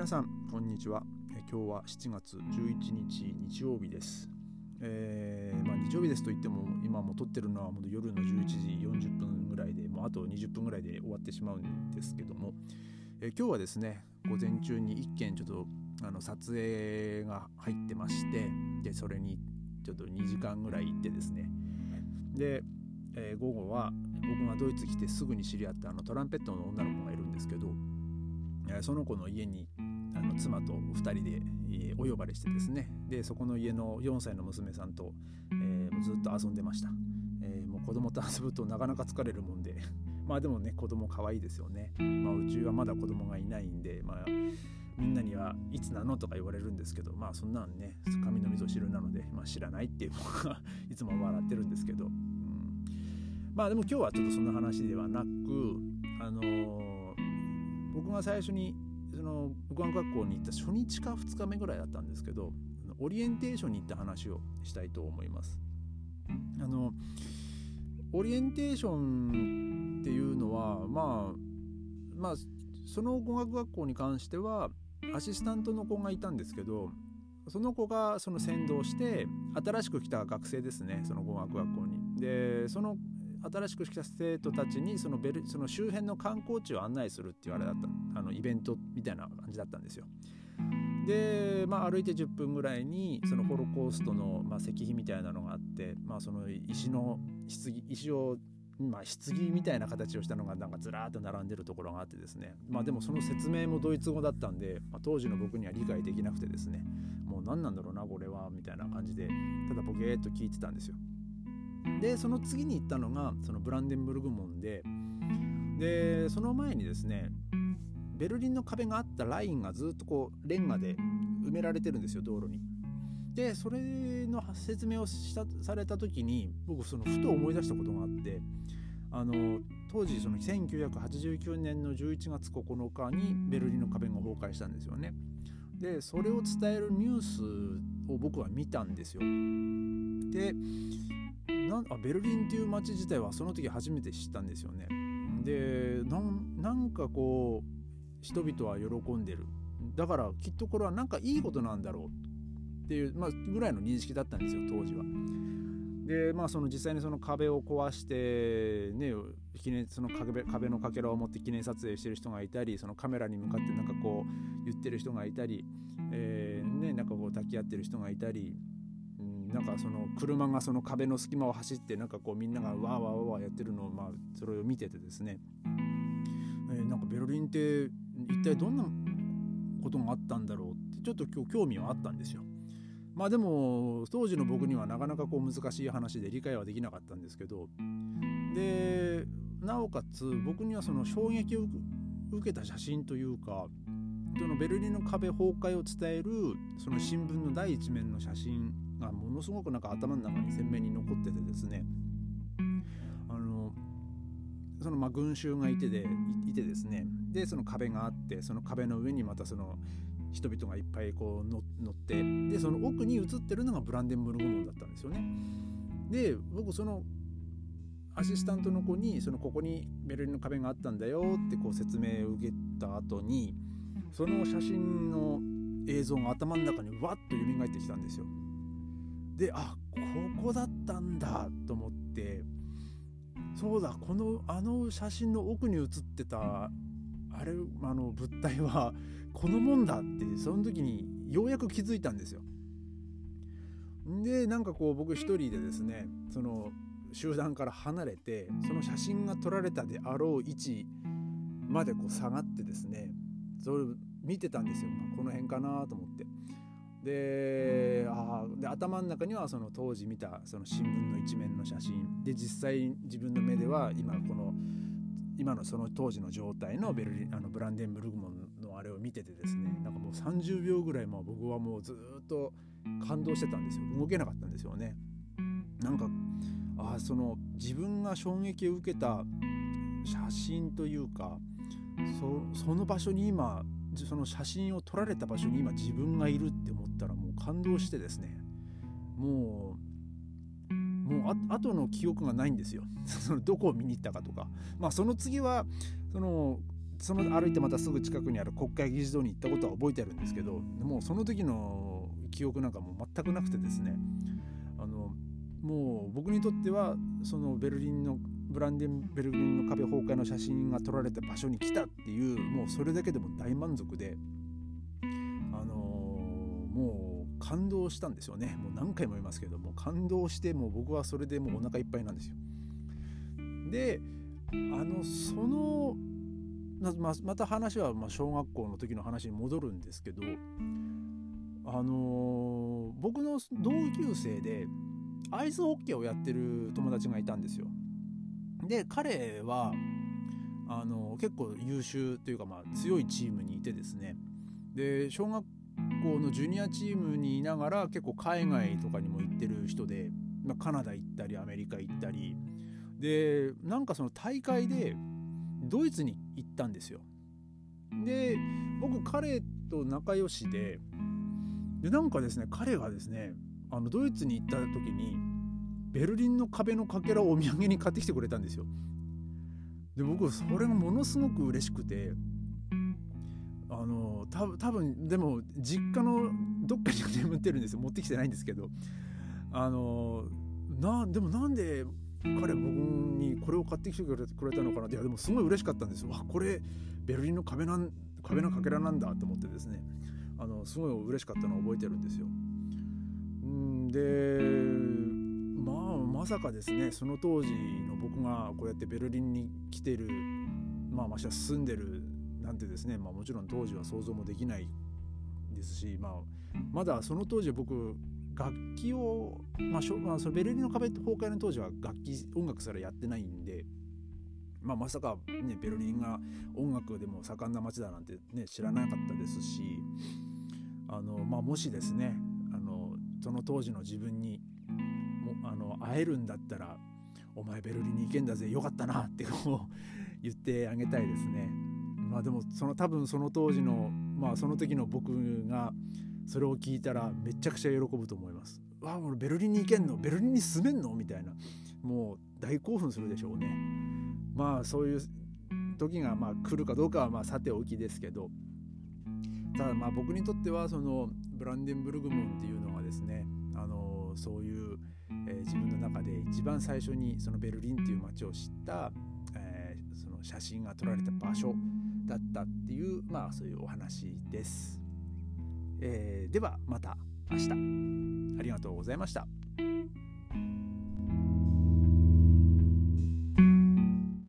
皆さんこんにちは。今日は7月11日日曜日です、えーまあ、日曜日ですと言っても今も撮ってるのはもう夜の11時40分ぐらいでもうあと20分ぐらいで終わってしまうんですけども、えー今日はですね午前中に1件ちょっとあの撮影が入ってましてでそれにちょっと2時間ぐらい行ってですね。で、えー午後は僕がドイツ来てすぐに知り合ったあのトランペットの女の子がいるんですけど、その子の家に行あの妻と2人で、えーお呼ばれしてですね。でそこの家の4歳の娘さんと、えーずっと遊んでました、えーもう子供と遊ぶとなかなか疲れるもんで。まあでもね子供可愛いですよね、まあ、うちはまだ子供がいないんでまあみんなにはいつなのとか言われるんですけどまあそんなんね神の溝汁なので、まあ、知らないっていうのが いつも笑ってるんですけど、うん。まあでも今日はちょっとそんな話ではなくあのー僕が最初にその語学学校に行った初日か2日目ぐらいだったんですけどオリエンテーションに行った話をしたいと思います。あのオリエンテーションっていうのはまあまあその語学学校に関してはアシスタントの子がいたんですけどその子がその先導して新しく来た学生ですねその語学学校に。でその新しく来た生徒たちにそのベルその周辺の観光地を案内するっていうあれだったあのイベントみたいな感じだったんですよ。で、まあ、歩いて10分ぐらいにそのホロコーストの、まあ、石碑みたいなのがあって、まあ、その石の棺石をまあ、棺みたいな形をしたのがなんかずらーっと並んでるところがあってですね。まあでもその説明もドイツ語だったんで、まあ、当時の僕には理解できなくてですね。もう何なんだろうなこれはみたいな感じでただボケーっと聞いてたんですよ。でその次に行ったのがそのブランデンブルグ門ででその前にですねベルリンの壁があったラインがずっとこうレンガで埋められてるんですよ道路に。でそれの説明をしたされた時に僕そのふと思い出したことがあってあの当時その1989年の11月9日にベルリンの壁が崩壊したんですよね。でそれを伝えるニュースを僕は見たんですよ。でなんあベルリンっていう街自体はその時初めて知ったんですよね。でなんかこう人々は喜んでるだからきっとこれはなんかいいことなんだろうっていう、まあ、ぐらいの認識だったんですよ当時は。でまあその実際にその壁を壊してね記念その壁壁のかけらを持って記念撮影してる人がいたりそのカメラに向かってなんかこう言ってる人がいたり、えーねなんかこう抱き合ってる人がいたり。なんかその車がその壁の隙間を走ってなんかこうみんながわーわーわーわーやってるのをまあそれを見ててですね、えーなんかベルリンって一体どんなことがあったんだろうってちょっと今日興味はあったんですよ。まあでも当時の僕にはなかなかこう難しい話で理解はできなかったんですけどでなおかつ僕にはその衝撃を受けた写真というかそのベルリンの壁崩壊を伝えるその新聞の第一面の写真がものすごくなんか頭の中に鮮明に残っててですねあのそのまあ群衆がいてでいいてですねでその壁があってその壁の上にまたその人々がいっぱいこう乗乗ってでその奥に映ってるのがブランデンブルグ門だったんですよね。で僕そのアシスタントの子にそのここにベルリンの壁があったんだよってこう説明を受けた後にその写真の映像が頭の中にわっと蘇ってきたんですよ。であここだったんだと思ってそうだこのあの写真の奥に写ってたあれあの物体はこのもんだってその時にようやく気づいたんですよ。でなんかこう僕一人でですねその集団から離れてその写真が撮られたであろう位置までこう下がってですねそれ見てたんですよ、まこの辺かなと思って。であで頭の中にはその当時見たその新聞の一面の写真で実際自分の目では今この今のその当時の状態のベルリあのブランデンブルグ門のあれを見ててですねなんかもう30秒ぐらいも僕はもうずっと感動してたんですよ動けなかったんですよね。なんかあその自分が衝撃を受けた写真というかその場所に今その写真を撮られた場所に今自分がいるって感動してですねもうもうあ後の記憶がないんですよ。そのどこを見に行ったかとか。まあその次はそのその歩いてまたすぐ近くにある国会議事堂に行ったことは覚えてるんですけどもうその時の記憶なんかもう全くなくてですね。あのもう僕にとってはそのベルリンのブランデンベルリンの壁崩壊の写真が撮られた場所に来たっていうもうそれだけでも大満足であのー、もう感動したんですよね。もう何回も言いますけども感動してもう僕はそれでもうお腹いっぱいなんですよ。であのそのままた話はま小学校の時の話に戻るんですけどあのー、僕の同級生でアイスホッケーをやってる友達がいたんですよ。で彼はあの結構優秀というか、まあ、強いチームにいてですね。で小学校のジュニアチームにいながら結構海外とかにも行ってる人で、まあ、カナダ行ったりアメリカ行ったりでなんかその大会でドイツに行ったんですよ。で僕彼と仲良しででなんかですね彼がですねあのドイツに行った時にベルリンの壁のかけらをお土産に買ってきてくれたんですよ。で僕それがものすごく嬉しくてあのた多分でも実家のどっかに眠ってるんですよ。持ってきてないんですけど。あのなでもなんで彼僕にこれを買ってきてくれたのかないやでもすごい嬉しかったんですわこれベルリンの壁なん壁のかけらなんだと思ってですね。あのすごい嬉しかったのを覚えてるんですよ。んでまあまさかですねその当時の僕がこうやってベルリンに来てるまあましては住んでるなんてですね、まあ、もちろん当時は想像もできないですし、まあ、まだその当時僕楽器を、まあ、まあ、そのベルリンの壁崩壊の当時は楽器音楽すらやってないんで、まあ、まさか、ね、ベルリンが音楽でも盛んな街だなんて、ね、知らなかったですしあの、まあ、もしですねあのその当時の自分にもあの会えるんだったら「お前ベルリンに行けんだぜよかったな」ってこう言ってあげたいですね。まあでもその多分その当時のまあその時の僕がそれを聞いたらめちゃくちゃ喜ぶと思います。わあ俺ベルリンに行けんの？ベルリンに住めんの？みたいな。もう大興奮するでしょうね。まあそういう時がまあ来るかどうかはまあさておきですけど。ただまあ僕にとってはそのブランデンブルグ門っていうのはですねあのそういう、えー、自分の中で一番最初にそのベルリンっていう街を知った、えー、その写真が撮られた場所だったっていうまあそういうお話です。えー、ではまた明日ありがとうございました。